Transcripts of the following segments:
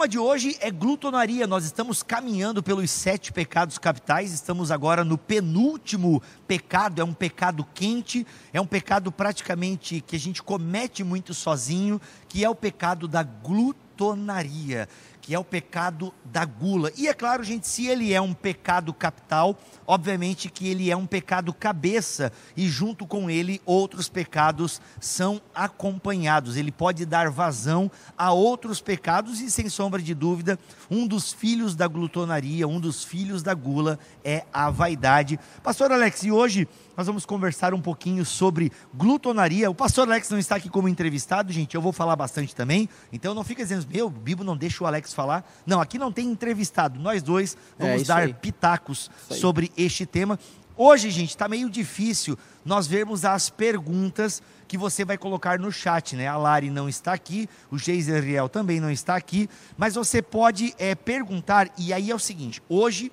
tema de hoje é glutonaria. Nós estamos caminhando pelos sete pecados capitais, estamos agora no penúltimo pecado. É um pecado quente, é um pecado praticamente que a gente comete muito sozinho, que é o pecado da glutonaria que é o pecado da gula. E é claro, gente, se ele é um pecado capital, obviamente que ele é um pecado cabeça e junto com ele outros pecados são acompanhados. Ele pode dar vazão a outros pecados e sem sombra de dúvida, um dos filhos da glutonaria, um dos filhos da gula é a vaidade. Pastor Alex, e hoje nós vamos conversar um pouquinho sobre glutonaria. O pastor Alex não está aqui como entrevistado, gente, eu vou falar bastante também. Então não fica dizendo, meu, o Bibo não deixa o Alex falar. Não, aqui não tem entrevistado. Nós dois vamos é, dar aí. pitacos sobre este tema. Hoje, gente, está meio difícil nós vermos as perguntas que você vai colocar no chat, né? A Lari não está aqui, o Geiser Riel também não está aqui, mas você pode é, perguntar, e aí é o seguinte: hoje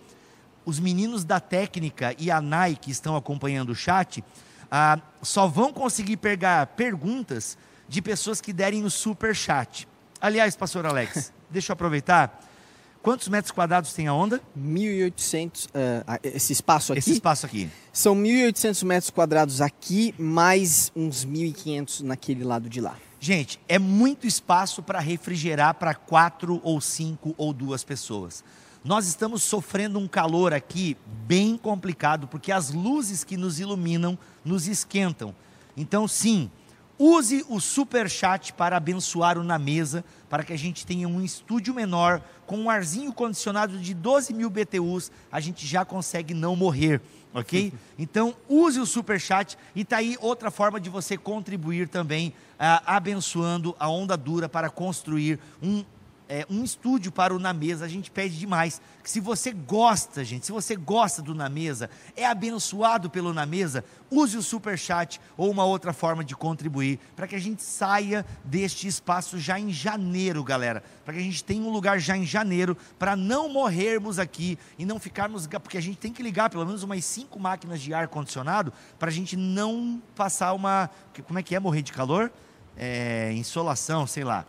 os meninos da técnica e a Nai que estão acompanhando o chat ah, só vão conseguir pegar perguntas de pessoas que derem o super chat. Aliás, pastor Alex, deixa eu aproveitar. Quantos metros quadrados tem a onda? 1.800, uh, ah, esse espaço aqui? Esse espaço aqui. São 1.800 metros quadrados aqui, mais uns 1.500 naquele lado de lá. Gente, é muito espaço para refrigerar para quatro ou cinco ou duas pessoas. Nós estamos sofrendo um calor aqui bem complicado, porque as luzes que nos iluminam nos esquentam. Então, sim, use o super chat para abençoar o na mesa, para que a gente tenha um estúdio menor, com um arzinho condicionado de 12 mil BTUs, a gente já consegue não morrer, ok? Então, use o super chat e tá aí outra forma de você contribuir também, ah, abençoando a onda dura para construir um é, um estúdio para o Na Mesa, a gente pede demais. Que se você gosta, gente, se você gosta do Na Mesa, é abençoado pelo Na Mesa, use o super chat ou uma outra forma de contribuir para que a gente saia deste espaço já em janeiro, galera. Para que a gente tenha um lugar já em janeiro para não morrermos aqui e não ficarmos, porque a gente tem que ligar pelo menos umas cinco máquinas de ar condicionado para a gente não passar uma, como é que é morrer de calor? É, insolação, sei lá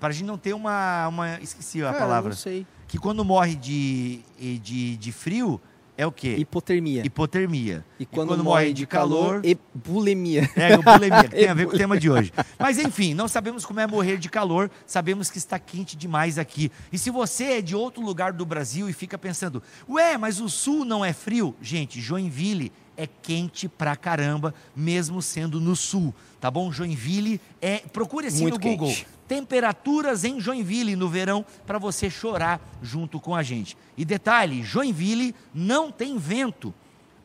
para a gente não ter uma, uma esqueci a palavra. Não sei. Que quando morre de, de, de frio, é o quê? Hipotermia. Hipotermia. E quando, e quando morre, morre de calor, calor bulimia. É, bulimia, que tem a ver com o tema de hoje. Mas enfim, não sabemos como é morrer de calor, sabemos que está quente demais aqui. E se você é de outro lugar do Brasil e fica pensando, ué, mas o sul não é frio? Gente, Joinville é quente pra caramba, mesmo sendo no sul, tá bom? Joinville é. Procure assim Muito no Google. Temperaturas em Joinville no verão para você chorar junto com a gente. E detalhe, Joinville não tem vento.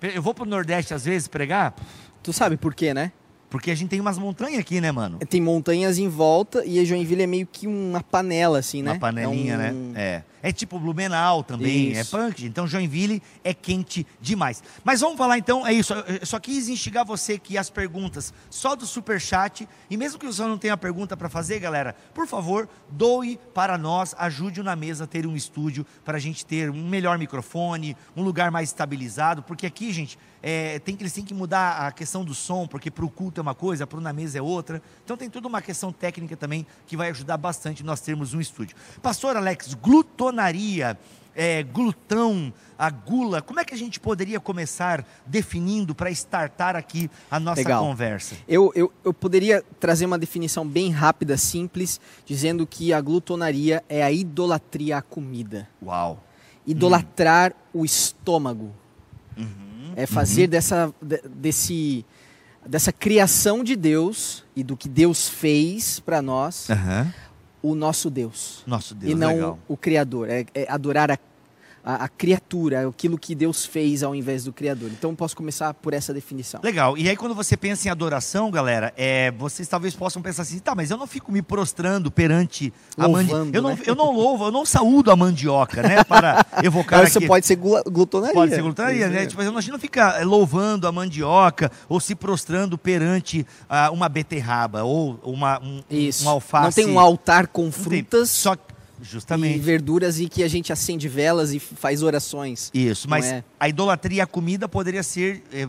Eu vou para o Nordeste às vezes pregar. Tu sabe por quê, né? Porque a gente tem umas montanhas aqui, né, mano? Tem montanhas em volta e a Joinville é meio que uma panela, assim, né? Uma panelinha, é um... né? É. É tipo Blumenau também, é isso. é punk. Então Joinville é quente demais. Mas vamos falar então, é isso. Eu só quis instigar você que as perguntas só do super chat e mesmo que você não tenha pergunta para fazer, galera, por favor, doe para nós, ajude o na mesa a ter um estúdio para a gente ter um melhor microfone, um lugar mais estabilizado, porque aqui, gente, é, tem, eles têm que mudar a questão do som, porque para o culto é uma coisa, para na mesa é outra. Então tem toda uma questão técnica também que vai ajudar bastante nós termos um estúdio. Pastor Alex, gluto glutonaria, é, glutão, a gula, como é que a gente poderia começar definindo para startar aqui a nossa Legal. conversa? Eu, eu, eu poderia trazer uma definição bem rápida, simples, dizendo que a glutonaria é a idolatria à comida. Uau! Idolatrar hum. o estômago. Uhum. É fazer uhum. dessa, desse, dessa criação de Deus e do que Deus fez para nós. Uhum o nosso Deus. Nosso Deus, E não legal. o Criador. É, é adorar a a, a, criatura, aquilo que Deus fez ao invés do Criador. Então posso começar por essa definição. Legal. E aí quando você pensa em adoração, galera, é, vocês talvez possam pensar assim, tá, mas eu não fico me prostrando perante Louvando, a mandioca. Eu, não, né? eu não louvo, eu não saúdo a mandioca, né? Para evocar Isso pode ser glutonaria. Pode ser glutonaria, né? Tipo, a gente não fica louvando a mandioca ou se prostrando perante uh, uma beterraba ou uma, um, Isso. um alface. Não tem um altar com frutas. Só Justamente. E verduras e que a gente acende velas e faz orações. Isso, mas é... a idolatria à comida poderia ser é,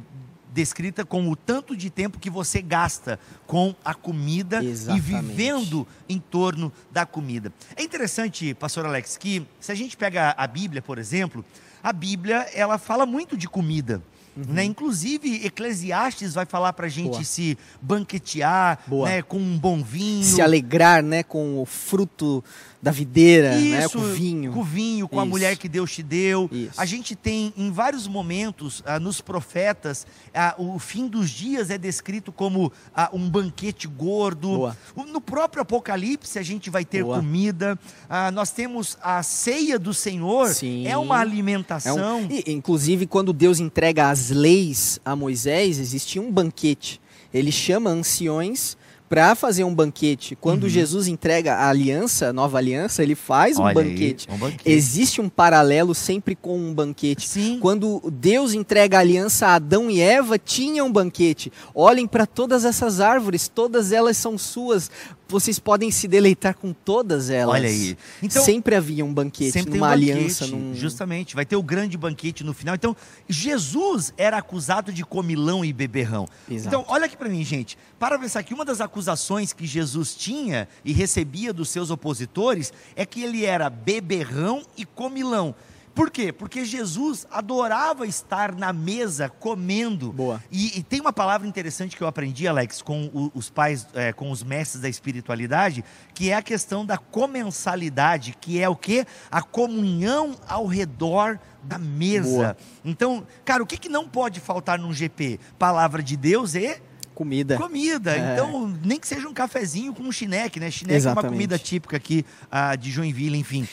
descrita como o tanto de tempo que você gasta com a comida Exatamente. e vivendo em torno da comida. É interessante, pastor Alex, que se a gente pega a Bíblia, por exemplo, a Bíblia ela fala muito de comida. Uhum. Né? Inclusive, Eclesiastes vai falar para a gente Boa. se banquetear né? com um bom vinho. Se alegrar né? com o fruto da videira, né, Isso, né? com o vinho. Com o vinho, com Isso. a mulher que Deus te deu. Isso. A gente tem em vários momentos ah, nos profetas, ah, o fim dos dias é descrito como ah, um banquete gordo. Boa. No próprio Apocalipse a gente vai ter Boa. comida. Ah, nós temos a ceia do Senhor, Sim. é uma alimentação. É um... E, inclusive, quando Deus entrega as leis a Moisés, existia um banquete. Ele chama anciões para fazer um banquete. Quando uhum. Jesus entrega a aliança, a nova aliança, ele faz um banquete. Aí, um banquete. Existe um paralelo sempre com um banquete. Sim. Quando Deus entrega a aliança a Adão e Eva, tinha um banquete. Olhem para todas essas árvores, todas elas são suas vocês podem se deleitar com todas elas. Olha aí. Então, sempre havia um banquete, sempre uma um aliança. num... Justamente, vai ter o grande banquete no final. Então, Jesus era acusado de comilão e beberrão. Exato. Então, olha aqui para mim, gente. Para pensar que uma das acusações que Jesus tinha e recebia dos seus opositores é que ele era beberrão e comilão. Por quê? Porque Jesus adorava estar na mesa comendo. Boa. E, e tem uma palavra interessante que eu aprendi, Alex, com o, os pais, é, com os mestres da espiritualidade, que é a questão da comensalidade, que é o que? A comunhão ao redor da mesa. Boa. Então, cara, o que, que não pode faltar num GP? Palavra de Deus e comida. Comida. É. Então, nem que seja um cafezinho com um chineque, né? Chineque Exatamente. é uma comida típica aqui uh, de Joinville, enfim.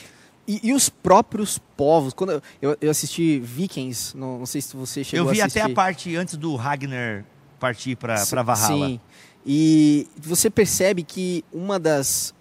E, e, os próprios povos. Quando eu, eu assisti Vikings, não, não, sei se você chegou a assistir. Eu vi até a parte antes do Ragnar partir para Valhalla. Sim. E você percebe que uma das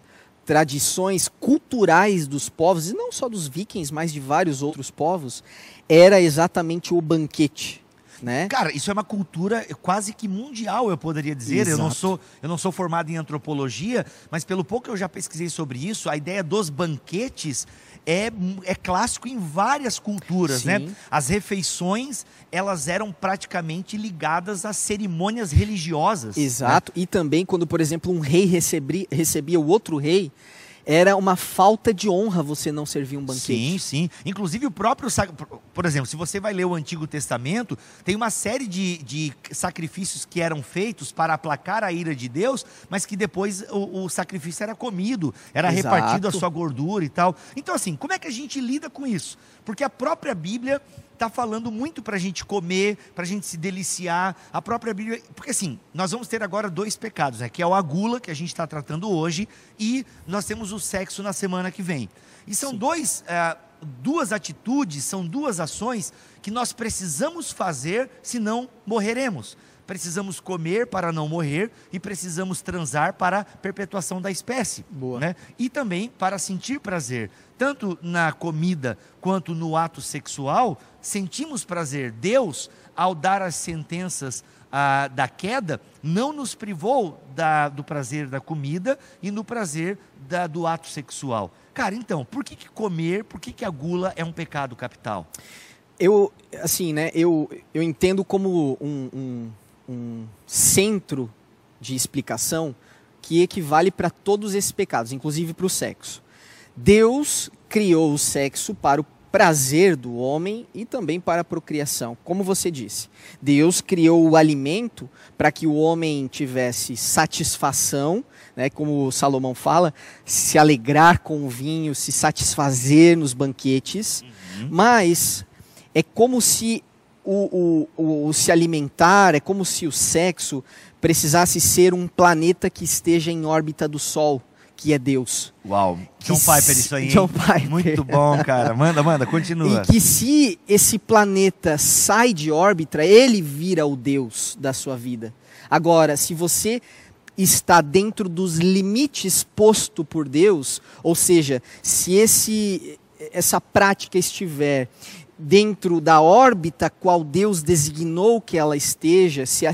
tradições culturais dos povos, e não só dos vikings, mas de vários outros povos, era exatamente o banquete. Né? Cara, isso é uma cultura quase que mundial, eu poderia dizer. Eu não, sou, eu não sou formado em antropologia, mas pelo pouco que eu já pesquisei sobre isso, a ideia dos banquetes é, é clássico em várias culturas, né? Sim. né? As refeições, elas eram praticamente ligadas a cerimônias religiosas. Né? Exato. Né? E também quando, por exemplo, um rei recebia, recebia o outro rei, era uma falta de honra você não servir um banquete. Sim, sim. Inclusive o próprio, por exemplo, se você vai ler o Antigo Testamento, tem uma série de, de sacrifícios que eram feitos para aplacar a ira de Deus, mas que depois o, o sacrifício era comido, era Exato. repartido a sua gordura e tal. Então assim, como é que a gente lida com isso? Porque a própria Bíblia está falando muito para a gente comer, para a gente se deliciar. A própria Bíblia. Porque assim, nós vamos ter agora dois pecados, né? que é o a gula, que a gente está tratando hoje, e nós temos o sexo na semana que vem. E são dois, é, duas atitudes, são duas ações que nós precisamos fazer, senão morreremos precisamos comer para não morrer e precisamos transar para a perpetuação da espécie. Boa. Né? E também para sentir prazer. Tanto na comida quanto no ato sexual, sentimos prazer. Deus, ao dar as sentenças ah, da queda, não nos privou da, do prazer da comida e no prazer da, do ato sexual. Cara, então, por que, que comer, por que, que a gula é um pecado capital? Eu, assim, né, eu, eu entendo como um, um um centro de explicação que equivale para todos esses pecados, inclusive para o sexo. Deus criou o sexo para o prazer do homem e também para a procriação, como você disse. Deus criou o alimento para que o homem tivesse satisfação, né, como Salomão fala, se alegrar com o vinho, se satisfazer nos banquetes, uhum. mas é como se o, o, o, se alimentar, é como se o sexo precisasse ser um planeta que esteja em órbita do Sol, que é Deus. Uau, John Piper isso aí. John Piper. Muito bom, cara. Manda, manda, continua. E que se esse planeta sai de órbita, ele vira o Deus da sua vida. Agora, se você está dentro dos limites posto por Deus, ou seja, se esse essa prática estiver dentro da órbita qual Deus designou que ela esteja, se,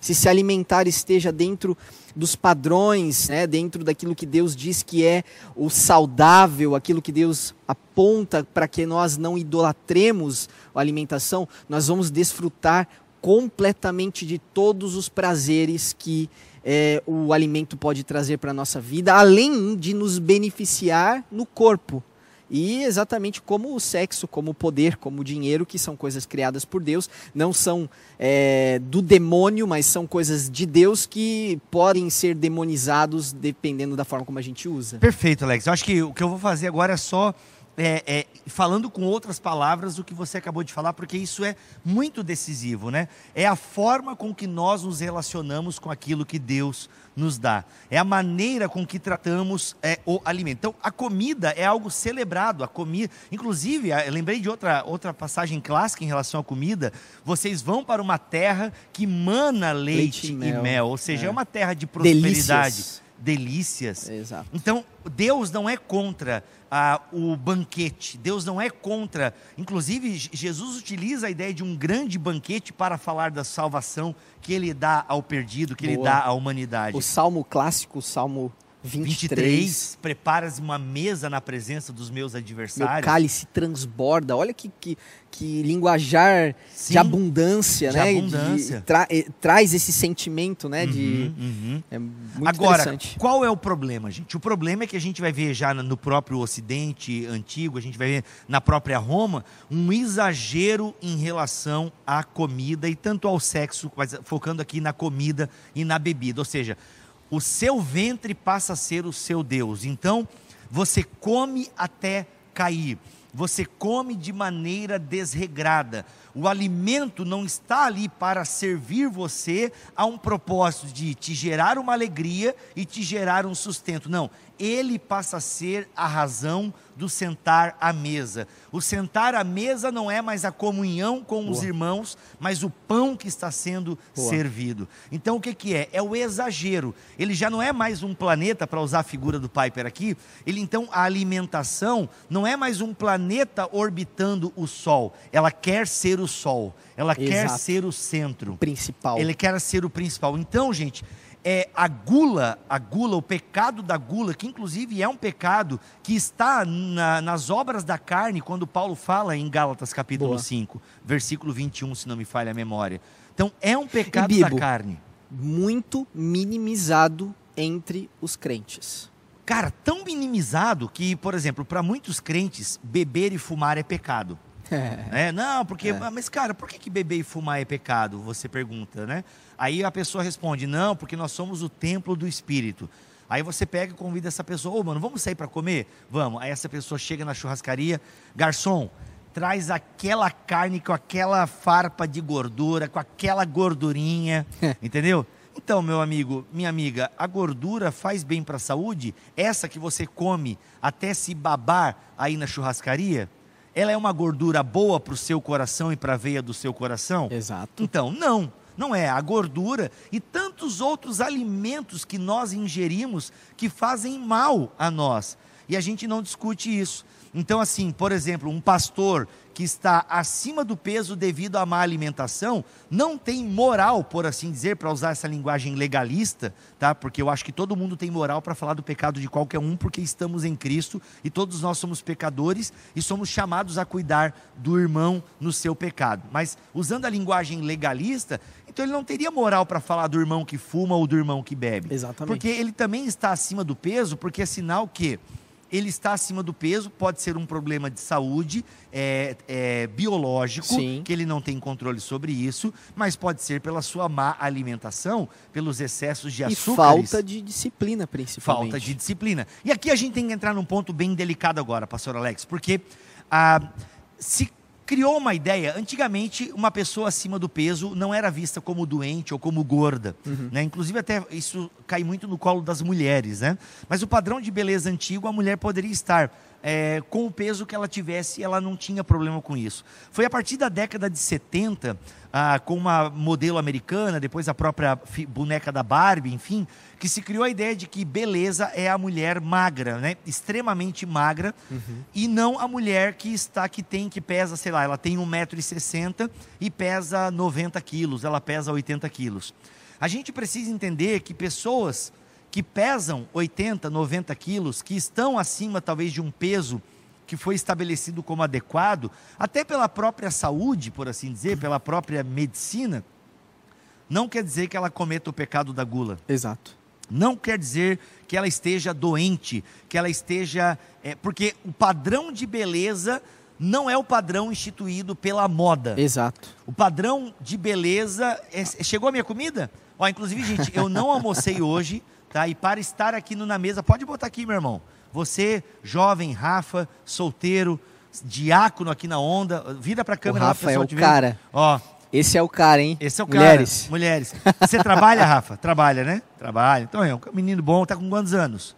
se se alimentar esteja dentro dos padrões, né, dentro daquilo que Deus diz que é o saudável, aquilo que Deus aponta para que nós não idolatremos a alimentação, nós vamos desfrutar completamente de todos os prazeres que é, o alimento pode trazer para a nossa vida, além de nos beneficiar no corpo. E exatamente como o sexo, como o poder, como o dinheiro, que são coisas criadas por Deus, não são é, do demônio, mas são coisas de Deus que podem ser demonizados dependendo da forma como a gente usa. Perfeito, Alex. Eu acho que o que eu vou fazer agora é só é, é, falando com outras palavras o que você acabou de falar, porque isso é muito decisivo, né? É a forma com que nós nos relacionamos com aquilo que Deus nos dá. É a maneira com que tratamos é, o alimento. Então, a comida é algo celebrado. A comida, inclusive, lembrei de outra, outra passagem clássica em relação à comida. Vocês vão para uma terra que mana leite, leite e, mel. e, mel. ou seja, é, é uma terra de prosperidade. Delícias delícias. Exato. Então, Deus não é contra ah, o banquete, Deus não é contra. Inclusive, Jesus utiliza a ideia de um grande banquete para falar da salvação que ele dá ao perdido, que Boa. ele dá à humanidade. O salmo clássico, o salmo 23. 23 preparas uma mesa na presença dos meus adversários. Meu cálice transborda. Olha que, que, que linguajar Sim, de abundância, de né? Abundância. De, tra, traz esse sentimento, né? Uhum, de, uhum. É muito Agora, qual é o problema, gente? O problema é que a gente vai ver já no próprio Ocidente antigo, a gente vai ver na própria Roma, um exagero em relação à comida e tanto ao sexo, focando aqui na comida e na bebida. Ou seja, o seu ventre passa a ser o seu Deus. Então, você come até cair. Você come de maneira desregrada. O alimento não está ali para servir você a um propósito de te gerar uma alegria e te gerar um sustento. Não, ele passa a ser a razão do sentar à mesa. O sentar à mesa não é mais a comunhão com Boa. os irmãos, mas o pão que está sendo Boa. servido. Então o que, que é? É o exagero. Ele já não é mais um planeta, para usar a figura do Piper aqui, ele então, a alimentação não é mais um planeta orbitando o Sol. Ela quer ser o Sol. Ela Exato. quer ser o centro. O principal. Ele quer ser o principal. Então, gente, é a gula, a gula, o pecado da gula, que inclusive é um pecado que está na, nas obras da carne, quando Paulo fala em Gálatas capítulo Boa. 5, versículo 21, se não me falha a memória. Então, é um pecado Bibo, da carne. Muito minimizado entre os crentes. Cara, tão minimizado que, por exemplo, para muitos crentes, beber e fumar é pecado. É. é não, porque. É. Mas, cara, por que, que beber e fumar é pecado? Você pergunta, né? Aí a pessoa responde: não, porque nós somos o templo do Espírito. Aí você pega e convida essa pessoa: ô, oh, mano, vamos sair para comer? Vamos. Aí essa pessoa chega na churrascaria: garçom, traz aquela carne com aquela farpa de gordura, com aquela gordurinha, entendeu? Então, meu amigo, minha amiga, a gordura faz bem para a saúde? Essa que você come até se babar aí na churrascaria? Ela é uma gordura boa para o seu coração e para a veia do seu coração? Exato. Então, não. Não é a gordura e tantos outros alimentos que nós ingerimos que fazem mal a nós. E a gente não discute isso. Então, assim, por exemplo, um pastor que está acima do peso devido à má alimentação não tem moral, por assim dizer, para usar essa linguagem legalista, tá? Porque eu acho que todo mundo tem moral para falar do pecado de qualquer um, porque estamos em Cristo e todos nós somos pecadores e somos chamados a cuidar do irmão no seu pecado. Mas usando a linguagem legalista, então ele não teria moral para falar do irmão que fuma ou do irmão que bebe. Exatamente. Porque ele também está acima do peso, porque é sinal que ele está acima do peso, pode ser um problema de saúde é, é, biológico, Sim. que ele não tem controle sobre isso, mas pode ser pela sua má alimentação, pelos excessos de açúcar. Falta de disciplina, principalmente. Falta de disciplina. E aqui a gente tem que entrar num ponto bem delicado agora, pastor Alex, porque ah, se criou uma ideia. Antigamente, uma pessoa acima do peso não era vista como doente ou como gorda. Uhum. Né? Inclusive, até isso cai muito no colo das mulheres. Né? Mas o padrão de beleza antigo, a mulher poderia estar é, com o peso que ela tivesse, ela não tinha problema com isso. Foi a partir da década de 70 ah, com uma modelo americana, depois a própria boneca da Barbie, enfim, que se criou a ideia de que beleza é a mulher magra, né? extremamente magra, uhum. e não a mulher que está, que tem, que pesa, sei lá, ela tem 1,60m e pesa 90 quilos, ela pesa 80 quilos. A gente precisa entender que pessoas que pesam 80, 90 quilos, que estão acima talvez de um peso que foi estabelecido como adequado, até pela própria saúde, por assim dizer, pela própria medicina, não quer dizer que ela cometa o pecado da gula. Exato. Não quer dizer que ela esteja doente, que ela esteja. É, porque o padrão de beleza não é o padrão instituído pela moda. Exato. O padrão de beleza. É, chegou a minha comida? Ó, inclusive, gente, eu não almocei hoje, tá? E para estar aqui no, na mesa, pode botar aqui, meu irmão. Você, jovem, Rafa, solteiro, diácono aqui na onda, vira para a câmera o Rafa lá, é o cara. Ó, esse é o cara, hein? Esse é o cara. Mulheres. Mulheres. Você trabalha, Rafa? Trabalha, né? Trabalha. Então é um menino bom, tá com quantos anos?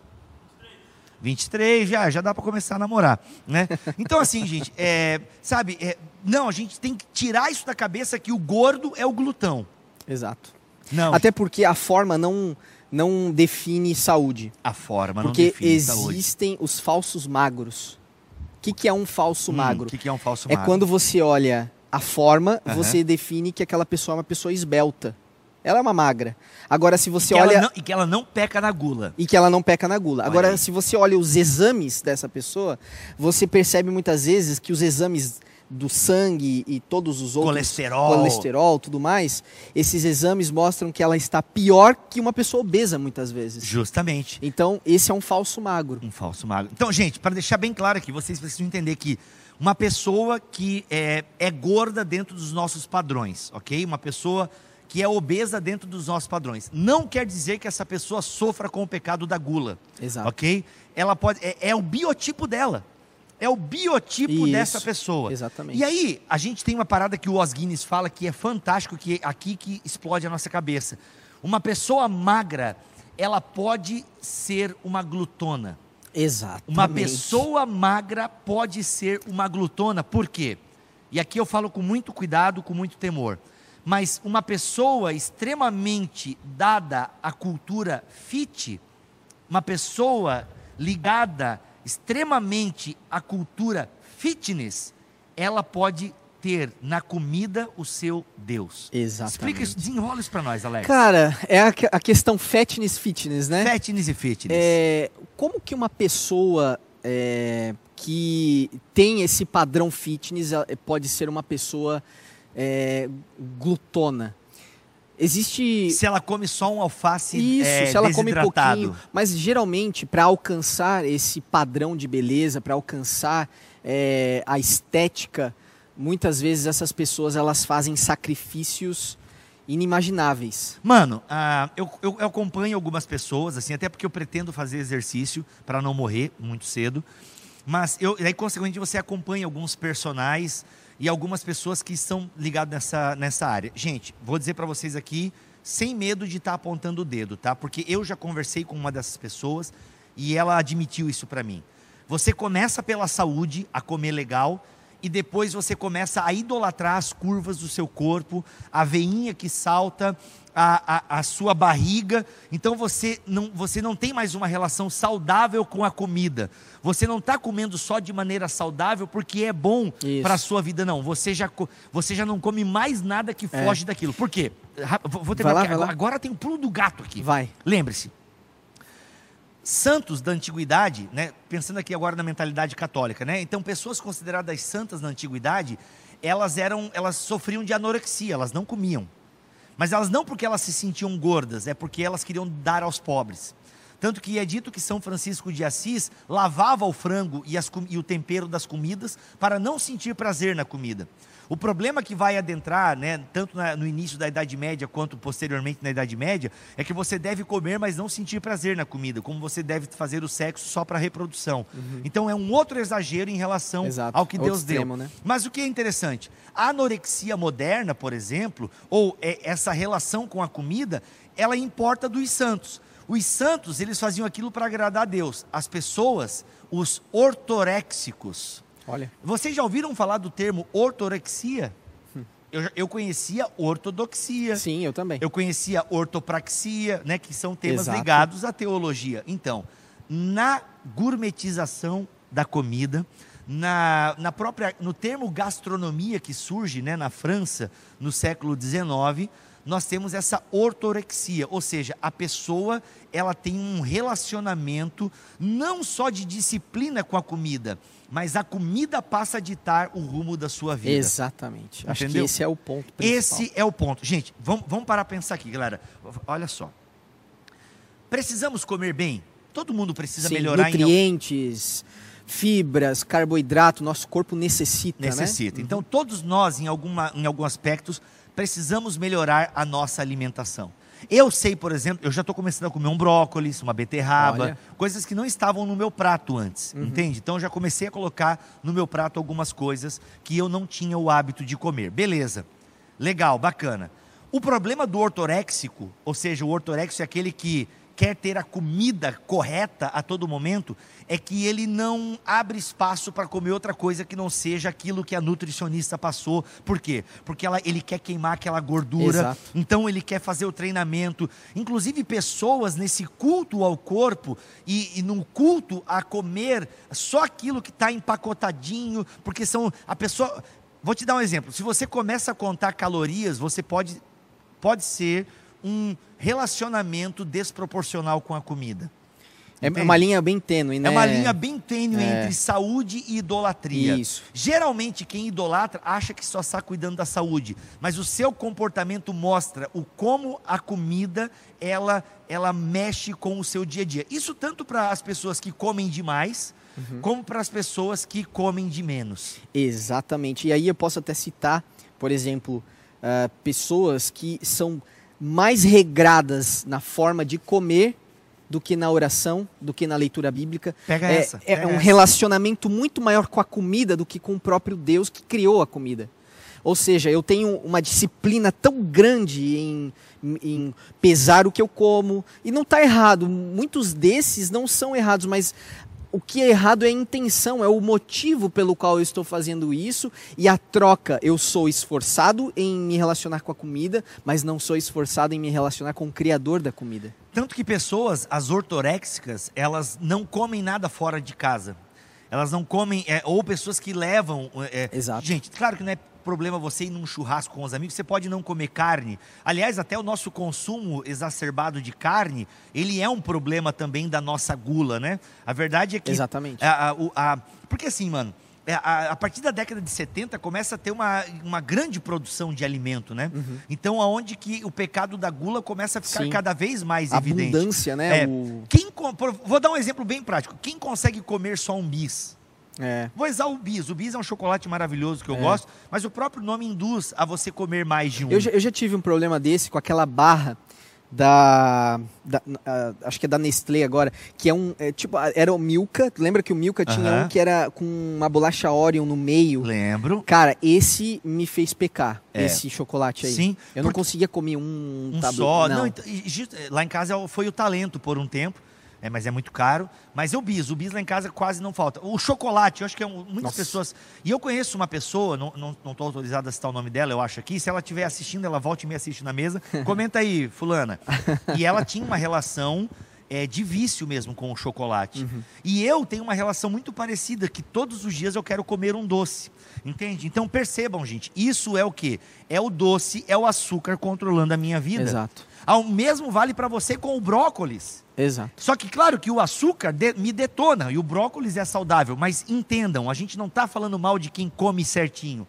23, já, já dá para começar a namorar, né? Então assim, gente, é, sabe, é, não, a gente tem que tirar isso da cabeça que o gordo é o glutão. Exato. Não. Até porque a forma não não define saúde. A forma porque não define saúde. Porque existem os falsos magros. O que, que é um falso hum, magro? O que, que é um falso é magro? É quando você olha a forma, uhum. você define que aquela pessoa é uma pessoa esbelta. Ela é uma magra. Agora, se você e olha. Não, e que ela não peca na gula. E que ela não peca na gula. Olha Agora, aí. se você olha os exames dessa pessoa, você percebe muitas vezes que os exames do sangue e todos os outros colesterol, colesterol, tudo mais, esses exames mostram que ela está pior que uma pessoa obesa muitas vezes. Justamente. Então, esse é um falso magro. Um falso magro. Então, gente, para deixar bem claro aqui, vocês precisam entender que uma pessoa que é, é gorda dentro dos nossos padrões, ok? Uma pessoa que é obesa dentro dos nossos padrões. Não quer dizer que essa pessoa sofra com o pecado da gula. Exato. Ok? Ela pode. É, é o biotipo dela. É o biotipo Isso, dessa pessoa. Exatamente. E aí, a gente tem uma parada que o Os Guinness fala que é fantástico, que é aqui que explode a nossa cabeça. Uma pessoa magra, ela pode ser uma glutona. Exato. Uma pessoa magra pode ser uma glutona. Por quê? E aqui eu falo com muito cuidado, com muito temor. Mas uma pessoa extremamente dada à cultura fit, uma pessoa ligada extremamente à cultura fitness, ela pode ter na comida o seu Deus. Exatamente. Explica isso, desenrola isso para nós, Alex. Cara, é a, a, questão fatness fitness, né? Fatness e fitness. É, como que uma pessoa é, que tem esse padrão fitness pode ser uma pessoa é, glutona. Existe. Se ela come só um alface Isso, é, se ela come pouquinho. Mas geralmente, para alcançar esse padrão de beleza, para alcançar é, a estética, muitas vezes essas pessoas elas fazem sacrifícios inimagináveis. Mano, uh, eu, eu, eu, acompanho algumas pessoas, assim, até porque eu pretendo fazer exercício para não morrer muito cedo. Mas eu, aí, consequentemente, você acompanha alguns personagens e algumas pessoas que estão ligadas nessa, nessa área. Gente, vou dizer para vocês aqui, sem medo de estar tá apontando o dedo, tá? Porque eu já conversei com uma dessas pessoas e ela admitiu isso para mim. Você começa pela saúde, a comer legal, e depois você começa a idolatrar as curvas do seu corpo, a veinha que salta, a, a, a, sua barriga. Então você não, você não tem mais uma relação saudável com a comida. Você não está comendo só de maneira saudável porque é bom para a sua vida, não. Você já, você já não come mais nada que é. foge é. daquilo. Por quê? Vou ter lá, agora, agora tem um pulo do gato aqui. Vai. Lembre-se, santos da antiguidade, né, pensando aqui agora na mentalidade católica, né? Então, pessoas consideradas santas na antiguidade, elas eram, elas sofriam de anorexia, elas não comiam. Mas elas não porque elas se sentiam gordas, é porque elas queriam dar aos pobres. Tanto que é dito que São Francisco de Assis lavava o frango e, as, e o tempero das comidas para não sentir prazer na comida. O problema que vai adentrar, né, tanto na, no início da Idade Média quanto posteriormente na Idade Média, é que você deve comer, mas não sentir prazer na comida, como você deve fazer o sexo só para reprodução. Uhum. Então é um outro exagero em relação Exato. ao que Deus extremo, deu. Né? Mas o que é interessante, a anorexia moderna, por exemplo, ou é, essa relação com a comida, ela importa dos santos. Os santos, eles faziam aquilo para agradar a Deus. As pessoas, os ortoréxicos, Olha. Vocês já ouviram falar do termo ortorexia? Hum. Eu, eu conhecia ortodoxia. Sim, eu também. Eu conhecia ortopraxia, né, que são temas Exato. ligados à teologia. Então, na gourmetização da comida, na, na própria, no termo gastronomia que surge né, na França no século XIX, nós temos essa ortorexia, ou seja, a pessoa ela tem um relacionamento não só de disciplina com a comida, mas a comida passa a ditar o rumo da sua vida. Exatamente. Entendeu? Acho que esse é o ponto principal. Esse é o ponto. Gente, vamos, vamos parar para pensar aqui, galera. Olha só. Precisamos comer bem? Todo mundo precisa Sim, melhorar nutrientes, em... fibras, carboidrato, nosso corpo necessita, né? Necessita. Né? Então, todos nós, em, alguma, em alguns aspectos, precisamos melhorar a nossa alimentação. Eu sei, por exemplo, eu já estou começando a comer um brócolis, uma beterraba, Olha. coisas que não estavam no meu prato antes, uhum. entende? Então já comecei a colocar no meu prato algumas coisas que eu não tinha o hábito de comer. Beleza, legal, bacana. O problema do ortoréxico, ou seja, o ortoréxico é aquele que quer ter a comida correta a todo momento, é que ele não abre espaço para comer outra coisa que não seja aquilo que a nutricionista passou. Por quê? Porque ela, ele quer queimar aquela gordura, Exato. então ele quer fazer o treinamento. Inclusive, pessoas nesse culto ao corpo e, e no culto a comer só aquilo que está empacotadinho, porque são. A pessoa. Vou te dar um exemplo. Se você começa a contar calorias, você pode, pode ser um relacionamento desproporcional com a comida. É Entende? uma linha bem tênue, né? É uma linha bem tênue é. entre saúde e idolatria. Isso. Geralmente, quem idolatra acha que só está cuidando da saúde, mas o seu comportamento mostra o como a comida ela, ela mexe com o seu dia a dia. Isso tanto para as pessoas que comem demais, uhum. como para as pessoas que comem de menos. Exatamente. E aí eu posso até citar, por exemplo, uh, pessoas que são mais regradas na forma de comer do que na oração, do que na leitura bíblica. Pega é, essa. É pega um essa. relacionamento muito maior com a comida do que com o próprio Deus que criou a comida. Ou seja, eu tenho uma disciplina tão grande em, em pesar o que eu como. E não está errado. Muitos desses não são errados, mas o que é errado é a intenção, é o motivo pelo qual eu estou fazendo isso e a troca. Eu sou esforçado em me relacionar com a comida, mas não sou esforçado em me relacionar com o criador da comida. Tanto que pessoas, as ortoréxicas, elas não comem nada fora de casa. Elas não comem, é, ou pessoas que levam. É, Exato. Gente, claro que não é problema você ir num churrasco com os amigos, você pode não comer carne. Aliás, até o nosso consumo exacerbado de carne, ele é um problema também da nossa gula, né? A verdade é que. Exatamente. A, a, a, porque assim, mano. É, a, a, partir da década de 70 começa a ter uma, uma grande produção de alimento, né? Uhum. Então, aonde que o pecado da gula começa a ficar Sim. cada vez mais a evidente. Abundância, né? É, o... quem, vou dar um exemplo bem prático. Quem consegue comer só um bis? É. Vou usar o bis. O bis é um chocolate maravilhoso que eu é. gosto, mas o próprio nome induz a você comer mais de um. Eu já, eu já tive um problema desse com aquela barra da, da uh, acho que é da Nestlé agora, que é um é, tipo era o Milka. Lembra que o Milka tinha uh -huh. um que era com uma bolacha Oreo no meio? Lembro. Cara, esse me fez pecar. É. Esse chocolate aí. Sim. Eu não conseguia comer um, um só. Não. não então, lá em casa foi o talento por um tempo é, mas é muito caro. Mas o bis, o bis lá em casa quase não falta. O chocolate, eu acho que é um, muitas Nossa. pessoas. E eu conheço uma pessoa, não estou não, não autorizado a citar o nome dela, eu acho aqui. Se ela estiver assistindo, ela volte e me assiste na mesa. Comenta aí, Fulana. E ela tinha uma relação é, de vício mesmo com o chocolate. Uhum. E eu tenho uma relação muito parecida, que todos os dias eu quero comer um doce. Entende? Então percebam, gente, isso é o que? É o doce, é o açúcar controlando a minha vida. Exato. Ao mesmo vale para você com o brócolis. Exato. Só que, claro, que o açúcar de, me detona e o brócolis é saudável, mas entendam, a gente não está falando mal de quem come certinho.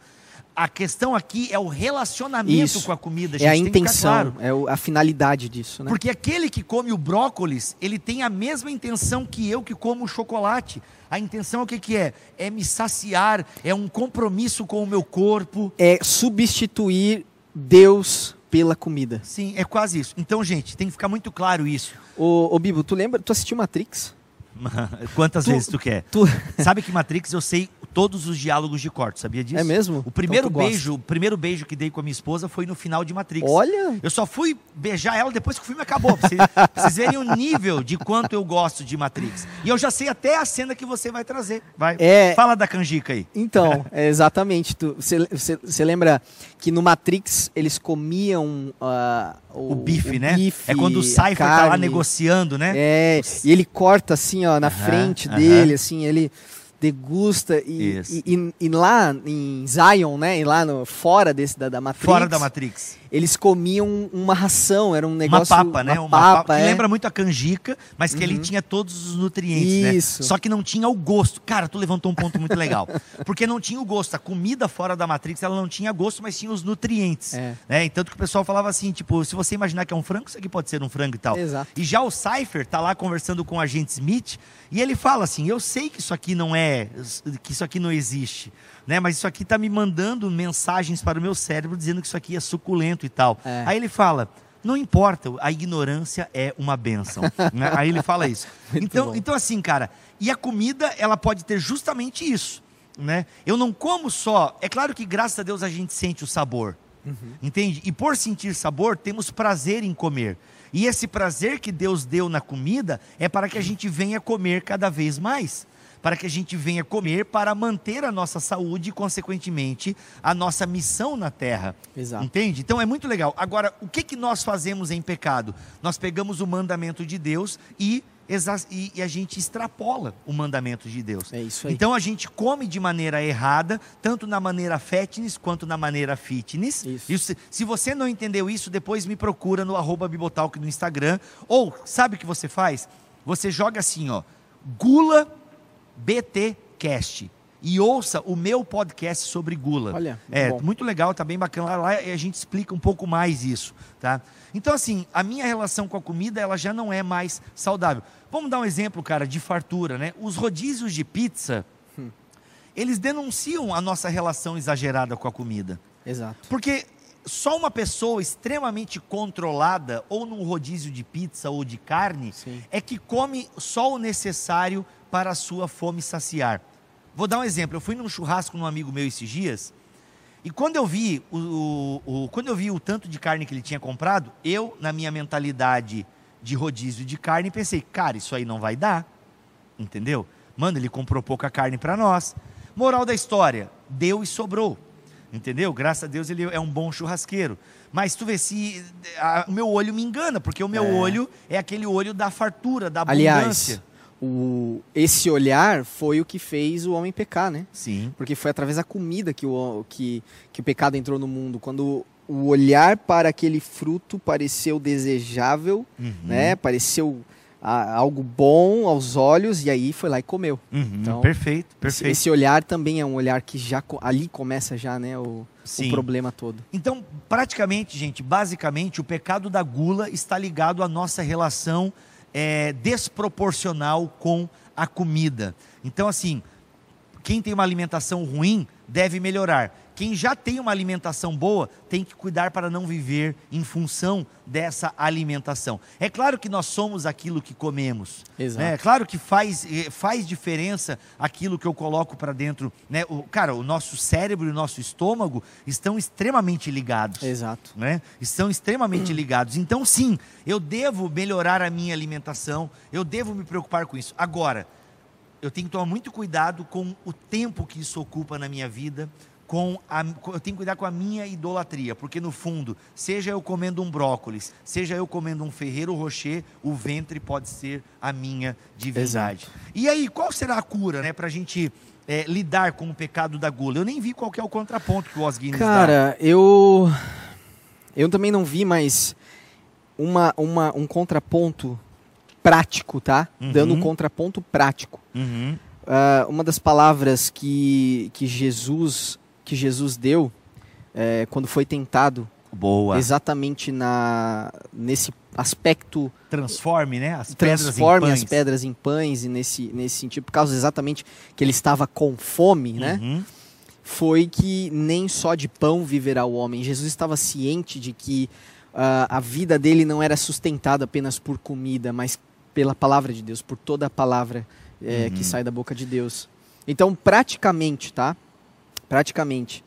A questão aqui é o relacionamento Isso. com a comida. é a intenção, claro. é a finalidade disso. Né? Porque aquele que come o brócolis, ele tem a mesma intenção que eu que como o chocolate. A intenção o que, que é? É me saciar, é um compromisso com o meu corpo. É substituir Deus pela comida. Sim, é quase isso. Então, gente, tem que ficar muito claro isso. Ô, ô Bibo, tu lembra, tu assistiu Matrix? Quantas tu, vezes tu quer? Tu... Sabe que Matrix eu sei todos os diálogos de corte, sabia disso? É mesmo? O primeiro então beijo, gosta. o primeiro beijo que dei com a minha esposa foi no final de Matrix. Olha! Eu só fui beijar ela depois que o filme acabou, pra vocês, pra vocês verem o nível de quanto eu gosto de Matrix. E eu já sei até a cena que você vai trazer. Vai. É... Fala da canjica aí. Então, é exatamente. Você lembra que no Matrix eles comiam uh, o, o, bife, o né? Bife, é quando o Cypher tá lá negociando, né? É, e ele corta assim, ó, na frente dele, assim, ele degusta e, e, e, e, lá em Zion, né? E lá no, fora desse da, da Matrix. Fora da Matrix. Eles comiam uma ração, era um negócio. Uma papa, né? Uma, papa, papa é. lembra muito a canjica, mas que uhum. ele tinha todos os nutrientes, né? Isso. né? Só que não tinha o gosto. Cara, tu levantou um ponto muito legal. Porque não tinha o gosto. A comida fora da Matrix, ela não tinha gosto, mas tinha os nutrientes. É. Né? E tanto que o pessoal falava assim, tipo, se você imaginar que é um frango, isso aqui pode ser um frango e tal. Exato. E já o Cypher tá lá conversando com o agente Smith e ele fala assim: Eu sei que isso aqui não é, que isso aqui não existe, né? Mas isso aqui está me mandando mensagens para o meu cérebro dizendo que isso aqui é suculento e tal. É. Aí ele fala. Não importa, a ignorância é uma benção. né? Aí ele fala isso. então, então, assim, cara, e a comida, ela pode ter justamente isso. Né? Eu não como só. É claro que, graças a Deus, a gente sente o sabor. Uhum. Entende? E por sentir sabor, temos prazer em comer. E esse prazer que Deus deu na comida é para que a gente venha comer cada vez mais. Para que a gente venha comer para manter a nossa saúde e, consequentemente, a nossa missão na terra. Exato. Entende? Então é muito legal. Agora, o que, que nós fazemos em pecado? Nós pegamos o mandamento de Deus e e, a gente extrapola o mandamento de Deus. É isso aí. Então a gente come de maneira errada, tanto na maneira fitness quanto na maneira fitness. Isso. Se, se você não entendeu isso, depois me procura no arroba Bibotalk no Instagram. Ou, sabe o que você faz? Você joga assim, ó, Gula BT Cast e ouça o meu podcast sobre gula. Olha, é bom. muito legal, tá bem bacana lá, lá a gente explica um pouco mais isso, tá? Então assim, a minha relação com a comida ela já não é mais saudável. Vamos dar um exemplo, cara, de fartura, né? Os rodízios de pizza, hum. eles denunciam a nossa relação exagerada com a comida. Exato. Porque só uma pessoa extremamente controlada, ou num rodízio de pizza ou de carne, Sim. é que come só o necessário para a sua fome saciar. Vou dar um exemplo. Eu fui num churrasco num amigo meu esses dias, e quando eu vi o, o, o, quando eu vi o tanto de carne que ele tinha comprado, eu, na minha mentalidade de rodízio de carne, pensei, cara, isso aí não vai dar. Entendeu? Mano, ele comprou pouca carne para nós. Moral da história, deu e sobrou. Entendeu? Graças a Deus ele é um bom churrasqueiro. Mas tu vê se o meu olho me engana, porque o meu é. olho é aquele olho da fartura, da abundância. Aliás, o, esse olhar foi o que fez o homem pecar, né? Sim. Porque foi através da comida que o, que, que o pecado entrou no mundo. Quando o olhar para aquele fruto pareceu desejável, uhum. né? Pareceu algo bom aos olhos e aí foi lá e comeu. Uhum, então, perfeito, perfeito. Esse, esse, olhar também é um olhar que já ali começa já, né, o, o, problema todo. Então, praticamente, gente, basicamente, o pecado da gula está ligado à nossa relação é, desproporcional com a comida. Então, assim, quem tem uma alimentação ruim deve melhorar. Quem já tem uma alimentação boa tem que cuidar para não viver em função dessa alimentação. É claro que nós somos aquilo que comemos. Exato. Né? É claro que faz, eh, faz diferença aquilo que eu coloco para dentro. Né? O, cara, o nosso cérebro e o nosso estômago estão extremamente ligados. Exato. Né? Estão extremamente ligados. Então, sim, eu devo melhorar a minha alimentação, eu devo me preocupar com isso. Agora, eu tenho que tomar muito cuidado com o tempo que isso ocupa na minha vida com a, eu tenho que cuidar com a minha idolatria, porque no fundo, seja eu comendo um brócolis, seja eu comendo um ferreiro rocher, o ventre pode ser a minha divindade. Exato. E aí, qual será a cura, né, para a gente é, lidar com o pecado da gula? Eu nem vi qual é o contraponto que o Os Guinness Cara, dá. eu eu também não vi, mas uma, uma, um contraponto prático, tá? Uhum. Dando um contraponto prático. Uhum. Uh, uma das palavras que, que Jesus que Jesus deu é, quando foi tentado. Boa. Exatamente na, nesse aspecto. Transforme, né? As transforme pedras as pedras em pães, e nesse, nesse sentido, por causa exatamente que ele estava com fome, né? uhum. né? Foi que nem só de pão viverá o homem. Jesus estava ciente de que uh, a vida dele não era sustentada apenas por comida, mas pela palavra de Deus, por toda a palavra é, uhum. que sai da boca de Deus. Então, praticamente, tá? Praticamente.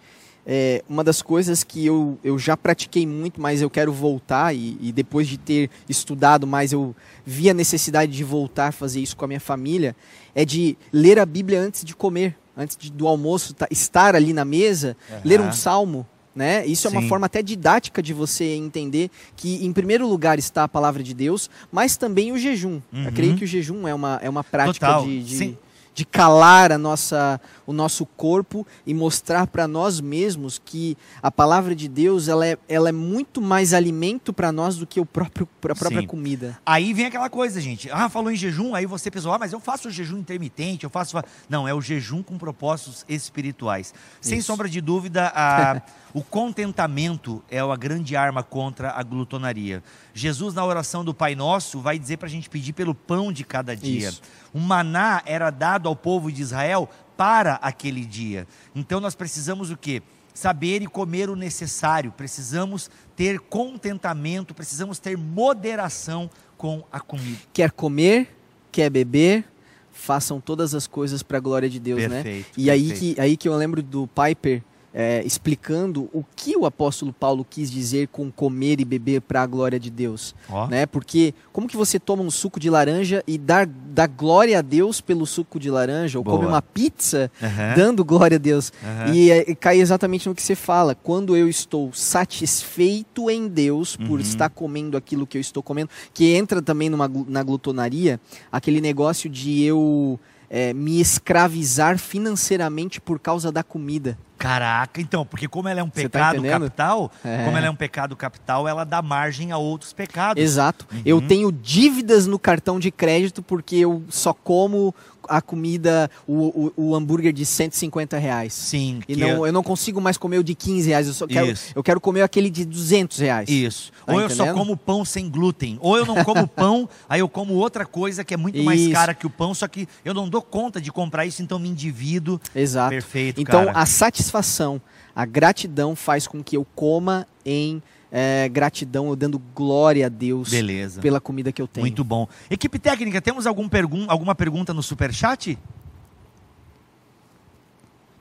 É, uma das coisas que eu, eu já pratiquei muito, mas eu quero voltar, e, e, depois de ter estudado mais, eu vi a necessidade de voltar a fazer isso com a minha família, é de ler a Bíblia antes de comer, antes de, do almoço, tá, estar ali na mesa, uhum. ler um salmo. Né? Isso é uma forma até didática de você entender que, em primeiro lugar, está a palavra de Deus, mas também o jejum. Uhum. Eu creio que o jejum é uma, é uma prática Total. de, de de calar a nossa, o nosso corpo e mostrar para nós mesmos que a palavra de Deus ela é, ela é muito mais alimento para nós do que o próprio, a própria Sim. comida. Aí vem aquela coisa, gente. Ah, falou em jejum, aí você pensou, ah, mas eu faço o jejum intermitente, eu faço. Não, é o jejum com propósitos espirituais. Sem Isso. sombra de dúvida, a. O contentamento é a grande arma contra a glutonaria. Jesus, na oração do Pai Nosso, vai dizer para a gente pedir pelo pão de cada dia. Isso. O maná era dado ao povo de Israel para aquele dia. Então nós precisamos o quê? Saber e comer o necessário. Precisamos ter contentamento, precisamos ter moderação com a comida. Quer comer, quer beber, façam todas as coisas para a glória de Deus, perfeito, né? E perfeito. aí que, aí que eu lembro do Piper é, explicando o que o apóstolo Paulo quis dizer com comer e beber para a glória de Deus, oh. né? Porque como que você toma um suco de laranja e dá, dá glória a Deus pelo suco de laranja, ou Boa. come uma pizza uhum. dando glória a Deus? Uhum. E, é, cai exatamente no que você fala. Quando eu estou satisfeito em Deus por uhum. estar comendo aquilo que eu estou comendo, que entra também numa, na glutonaria, aquele negócio de eu é, me escravizar financeiramente por causa da comida. Caraca, então, porque como ela é um tá pecado tá capital, é. como ela é um pecado capital, ela dá margem a outros pecados. Exato. Uhum. Eu tenho dívidas no cartão de crédito porque eu só como a comida, o, o, o, hambúrguer de 150 reais. Sim. E não, eu... eu não consigo mais comer o de 15 reais. Eu, só quero, eu quero comer aquele de 200 reais. Isso. Tá ou entendendo? eu só como pão sem glúten. Ou eu não como pão, aí eu como outra coisa que é muito mais isso. cara que o pão, só que eu não dou conta de comprar isso, então me endivido. Exato. Perfeito, Então cara. a satisfação, a gratidão faz com que eu coma em é, gratidão, eu dando glória a Deus Beleza. pela comida que eu tenho. Muito bom. Equipe técnica, temos algum pergun alguma pergunta no superchat?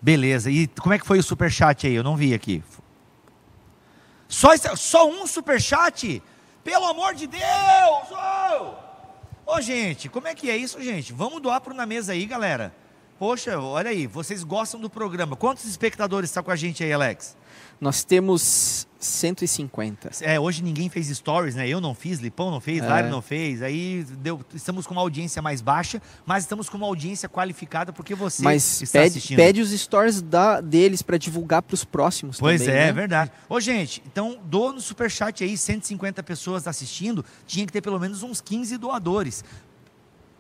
Beleza. E como é que foi o superchat aí? Eu não vi aqui. Só, só um superchat? Pelo amor de Deus! Ô, oh! oh, gente, como é que é isso, gente? Vamos doar para Na Mesa aí, galera. Poxa, olha aí, vocês gostam do programa. Quantos espectadores está com a gente aí, Alex? Nós temos 150. É, hoje ninguém fez stories, né? Eu não fiz, Lipão não fez, é. não fez. Aí deu, estamos com uma audiência mais baixa, mas estamos com uma audiência qualificada porque você mas está pede, assistindo. pede os stories da, deles para divulgar para os próximos Pois também, é, né? é verdade. Ô, gente, então dou no superchat aí, 150 pessoas assistindo, tinha que ter pelo menos uns 15 doadores.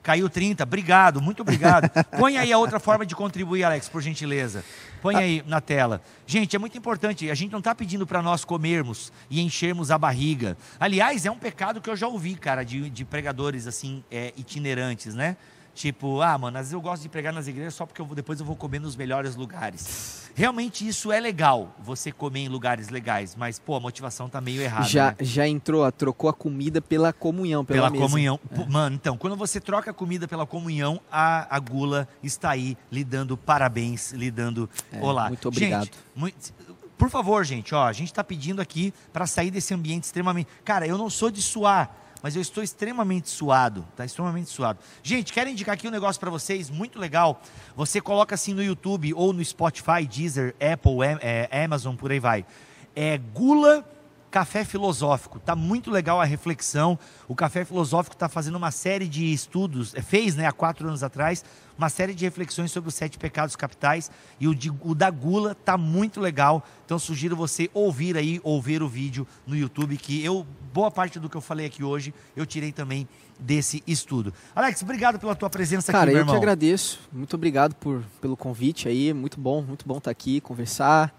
Caiu 30, obrigado, muito obrigado. Põe aí a outra forma de contribuir, Alex, por gentileza. Põe ah. aí na tela. Gente, é muito importante, a gente não está pedindo para nós comermos e enchermos a barriga. Aliás, é um pecado que eu já ouvi, cara, de, de pregadores assim, é, itinerantes, né? Tipo, ah, mano, às vezes eu gosto de pregar nas igrejas só porque eu vou, depois eu vou comer nos melhores lugares. Realmente isso é legal, você comer em lugares legais, mas, pô, a motivação tá meio errada. Já, né? já entrou, trocou a comida pela comunhão, pela, pela comunhão. É. Mano, então, quando você troca a comida pela comunhão, a, a gula está aí lhe dando parabéns, lhe dando é, olá. Muito obrigado. Gente, muito, por favor, gente, ó, a gente está pedindo aqui para sair desse ambiente extremamente. Cara, eu não sou de suar mas eu estou extremamente suado, tá extremamente suado. Gente, quero indicar aqui um negócio para vocês, muito legal. Você coloca assim no YouTube ou no Spotify, Deezer, Apple, é, Amazon, por aí vai. É Gula Café Filosófico. Tá muito legal a reflexão. O Café Filosófico está fazendo uma série de estudos, é, fez né, há quatro anos atrás, uma série de reflexões sobre os sete pecados capitais. E o, de, o da gula tá muito legal. Então sugiro você ouvir aí, ouvir o vídeo no YouTube, que eu, boa parte do que eu falei aqui hoje, eu tirei também desse estudo. Alex, obrigado pela tua presença Cara, aqui, meu irmão. Cara, eu que agradeço. Muito obrigado por, pelo convite aí. Muito bom, muito bom estar aqui, conversar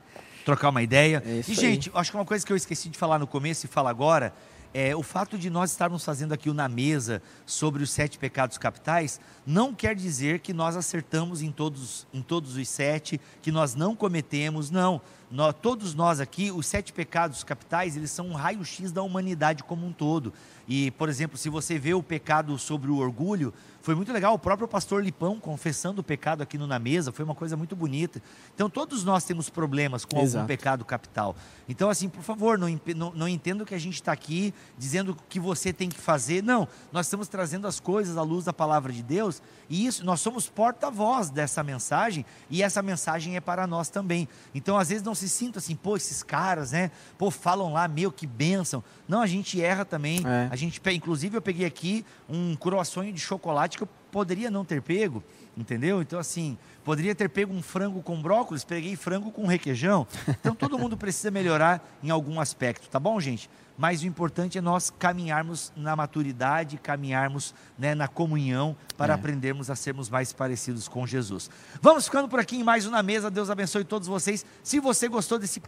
trocar uma ideia. É e, gente, acho que uma coisa que eu esqueci de falar no começo e falo agora é o fato de nós estarmos fazendo aqui o na mesa sobre os sete pecados capitais não quer dizer que nós acertamos em todos, em todos os sete, que nós não cometemos, não. Nós, todos nós aqui, os sete pecados capitais, eles são um raio-x da humanidade como um todo. E, por exemplo, se você vê o pecado sobre o orgulho, foi muito legal. O próprio pastor Lipão confessando o pecado aqui no Na Mesa, foi uma coisa muito bonita. Então, todos nós temos problemas com Exato. algum pecado capital. Então, assim, por favor, não, não, não entendo que a gente está aqui dizendo o que você tem que fazer. Não, nós estamos trazendo as coisas à luz da palavra de Deus e isso, nós somos porta-voz dessa mensagem e essa mensagem é para nós também. Então, às vezes, não se sinta assim, pô, esses caras, né? Pô, falam lá, meu, que bênção. Não, a gente erra também. É. A gente, inclusive, eu peguei aqui um croissant de chocolate que eu poderia não ter pego. Entendeu? Então, assim, poderia ter pego um frango com brócolis, peguei frango com requeijão. Então, todo mundo precisa melhorar em algum aspecto, tá bom, gente? Mas o importante é nós caminharmos na maturidade, caminharmos né, na comunhão para é. aprendermos a sermos mais parecidos com Jesus. Vamos ficando por aqui em mais uma mesa. Deus abençoe todos vocês. Se você gostou desse